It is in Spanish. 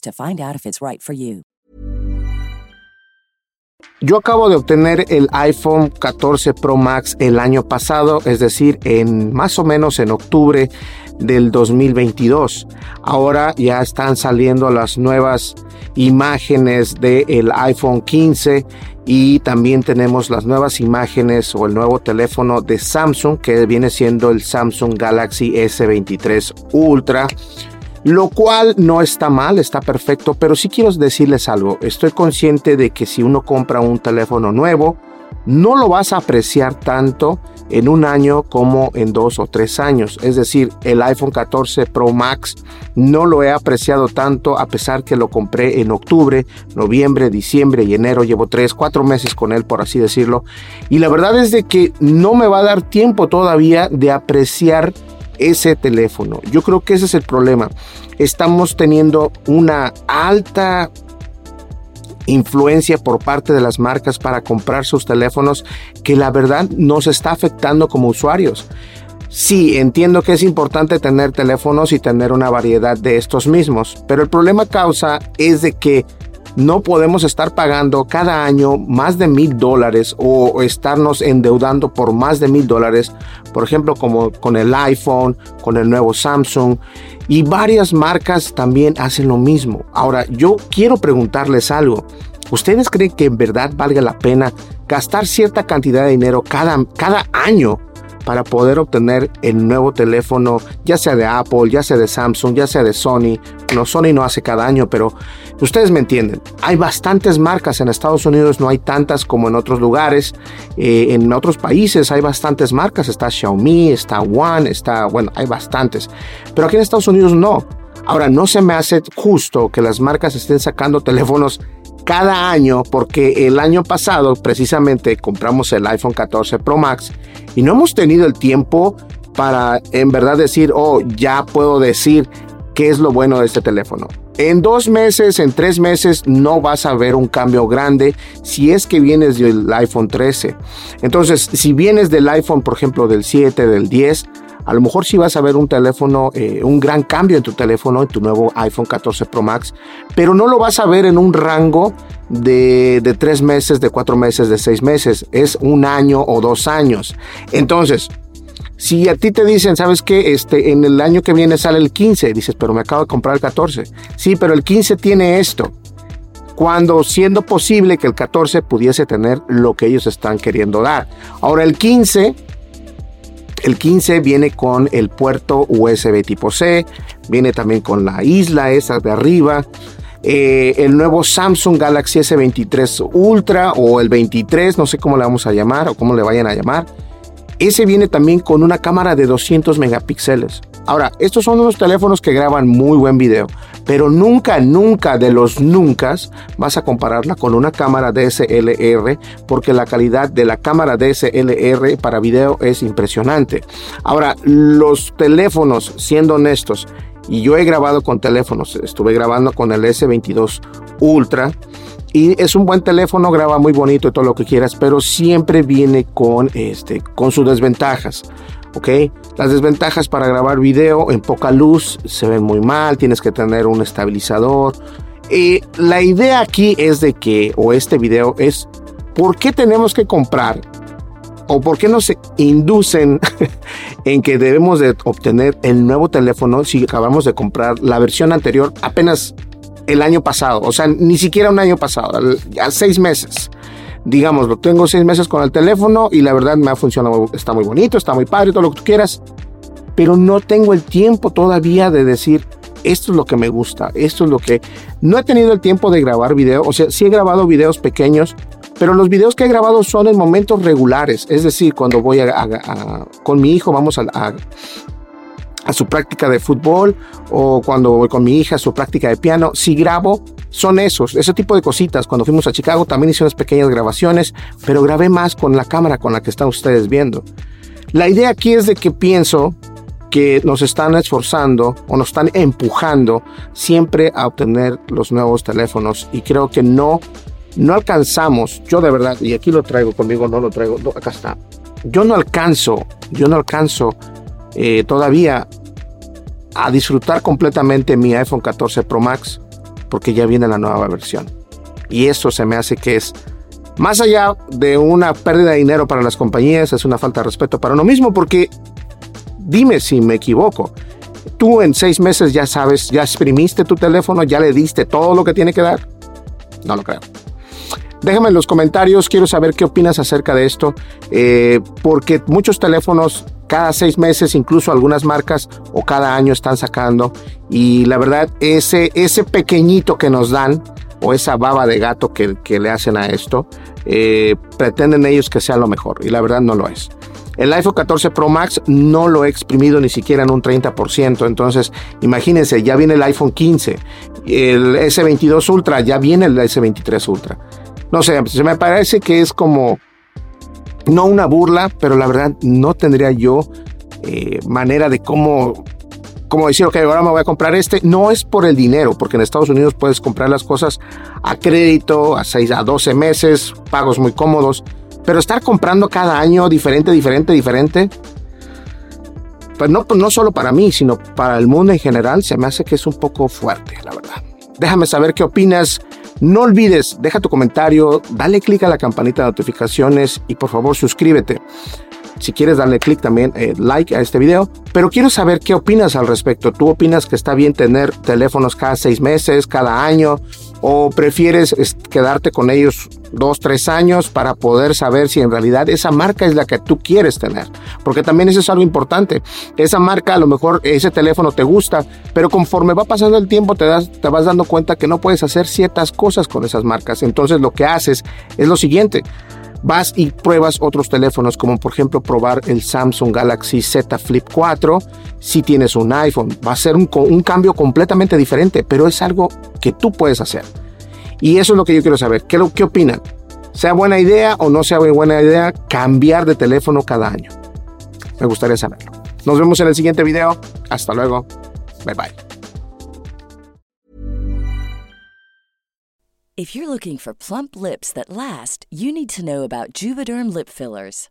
to find out if it's right for you. Yo acabo de obtener el iPhone 14 Pro Max el año pasado, es decir, en más o menos en octubre del 2022. Ahora ya están saliendo las nuevas imágenes del iPhone 15 y también tenemos las nuevas imágenes o el nuevo teléfono de Samsung que viene siendo el Samsung Galaxy S23 Ultra lo cual no está mal, está perfecto, pero sí quiero decirles algo, estoy consciente de que si uno compra un teléfono nuevo, no lo vas a apreciar tanto en un año como en dos o tres años. Es decir, el iPhone 14 Pro Max no lo he apreciado tanto a pesar que lo compré en octubre, noviembre, diciembre y enero. Llevo tres, cuatro meses con él, por así decirlo. Y la verdad es de que no me va a dar tiempo todavía de apreciar ese teléfono. Yo creo que ese es el problema. Estamos teniendo una alta influencia por parte de las marcas para comprar sus teléfonos que la verdad nos está afectando como usuarios. Sí, entiendo que es importante tener teléfonos y tener una variedad de estos mismos, pero el problema causa es de que no podemos estar pagando cada año más de mil dólares o estarnos endeudando por más de mil dólares, por ejemplo, como con el iPhone, con el nuevo Samsung y varias marcas también hacen lo mismo. Ahora, yo quiero preguntarles algo. ¿Ustedes creen que en verdad valga la pena gastar cierta cantidad de dinero cada, cada año para poder obtener el nuevo teléfono, ya sea de Apple, ya sea de Samsung, ya sea de Sony. No, Sony no hace cada año, pero ustedes me entienden. Hay bastantes marcas en Estados Unidos, no hay tantas como en otros lugares. Eh, en otros países hay bastantes marcas. Está Xiaomi, está One, está, bueno, hay bastantes. Pero aquí en Estados Unidos no. Ahora, no se me hace justo que las marcas estén sacando teléfonos cada año porque el año pasado precisamente compramos el iPhone 14 Pro Max y no hemos tenido el tiempo para en verdad decir, oh, ya puedo decir qué es lo bueno de este teléfono. En dos meses, en tres meses, no vas a ver un cambio grande si es que vienes del iPhone 13. Entonces, si vienes del iPhone, por ejemplo, del 7, del 10, a lo mejor sí vas a ver un teléfono, eh, un gran cambio en tu teléfono, en tu nuevo iPhone 14 Pro Max, pero no lo vas a ver en un rango de, de tres meses, de cuatro meses, de seis meses. Es un año o dos años. Entonces, si a ti te dicen, ¿sabes qué? Este, en el año que viene sale el 15, dices, pero me acabo de comprar el 14. Sí, pero el 15 tiene esto. Cuando siendo posible que el 14 pudiese tener lo que ellos están queriendo dar. Ahora el 15 el 15 viene con el puerto USB tipo C, viene también con la isla esa de arriba. Eh, el nuevo Samsung Galaxy S23 Ultra o el 23, no sé cómo le vamos a llamar o cómo le vayan a llamar. Ese viene también con una cámara de 200 megapíxeles. Ahora, estos son unos teléfonos que graban muy buen video, pero nunca, nunca de los nunca vas a compararla con una cámara DSLR porque la calidad de la cámara DSLR para video es impresionante. Ahora, los teléfonos, siendo honestos, y yo he grabado con teléfonos, estuve grabando con el S22 Ultra y es un buen teléfono, graba muy bonito y todo lo que quieras, pero siempre viene con, este, con sus desventajas. ¿Ok? Las desventajas para grabar video en poca luz se ven muy mal, tienes que tener un estabilizador. La idea aquí es de que, o este video es, ¿por qué tenemos que comprar? ¿O por qué nos inducen en que debemos de obtener el nuevo teléfono si acabamos de comprar la versión anterior apenas el año pasado? O sea, ni siquiera un año pasado, a seis meses digamos, lo tengo seis meses con el teléfono y la verdad me ha funcionado, está muy bonito, está muy padre, todo lo que tú quieras, pero no tengo el tiempo todavía de decir, esto es lo que me gusta, esto es lo que... No he tenido el tiempo de grabar video, o sea, sí he grabado videos pequeños, pero los videos que he grabado son en momentos regulares, es decir, cuando voy a, con mi hijo, vamos a, a su práctica de fútbol o cuando voy con mi hija a su práctica de piano. Si grabo, son esos, ese tipo de cositas. Cuando fuimos a Chicago también hice unas pequeñas grabaciones, pero grabé más con la cámara con la que están ustedes viendo. La idea aquí es de que pienso que nos están esforzando o nos están empujando siempre a obtener los nuevos teléfonos y creo que no no alcanzamos, yo de verdad, y aquí lo traigo conmigo, no lo traigo, acá está. Yo no alcanzo, yo no alcanzo eh, todavía a disfrutar completamente mi iPhone 14 Pro Max porque ya viene la nueva versión. Y eso se me hace que es, más allá de una pérdida de dinero para las compañías, es una falta de respeto para uno mismo porque dime si me equivoco. Tú en seis meses ya sabes, ya exprimiste tu teléfono, ya le diste todo lo que tiene que dar. No lo creo. Déjame en los comentarios, quiero saber qué opinas acerca de esto, eh, porque muchos teléfonos cada seis meses, incluso algunas marcas o cada año están sacando. Y la verdad, ese, ese pequeñito que nos dan o esa baba de gato que, que le hacen a esto, eh, pretenden ellos que sea lo mejor. Y la verdad no lo es. El iPhone 14 Pro Max no lo he exprimido ni siquiera en un 30%. Entonces, imagínense, ya viene el iPhone 15, el S22 Ultra, ya viene el S23 Ultra. No sé, se me parece que es como no una burla, pero la verdad no tendría yo eh, manera de cómo, cómo decir, ok, ahora me voy a comprar este. No es por el dinero, porque en Estados Unidos puedes comprar las cosas a crédito, a 6 a 12 meses, pagos muy cómodos, pero estar comprando cada año diferente, diferente, diferente, pues no, no solo para mí, sino para el mundo en general, se me hace que es un poco fuerte, la verdad. Déjame saber qué opinas. No olvides, deja tu comentario, dale clic a la campanita de notificaciones y por favor suscríbete. Si quieres darle clic también, eh, like a este video. Pero quiero saber qué opinas al respecto. ¿Tú opinas que está bien tener teléfonos cada seis meses, cada año? ¿O prefieres quedarte con ellos dos, tres años para poder saber si en realidad esa marca es la que tú quieres tener? Porque también eso es algo importante. Esa marca, a lo mejor ese teléfono te gusta, pero conforme va pasando el tiempo te, das, te vas dando cuenta que no puedes hacer ciertas cosas con esas marcas. Entonces lo que haces es lo siguiente vas y pruebas otros teléfonos, como por ejemplo probar el Samsung Galaxy Z Flip 4 si tienes un iPhone. Va a ser un, cambio completamente diferente, pero es algo que tú puedes hacer. Y eso es lo que yo quiero saber. ¿Qué, qué opinan? ¿Sea buena idea o no sea buena idea cambiar de teléfono cada año? Me gustaría saberlo. Nos vemos en el siguiente video. Hasta luego. Bye bye. If you're looking for plump lips that last, you need to know about Juvederm lip fillers.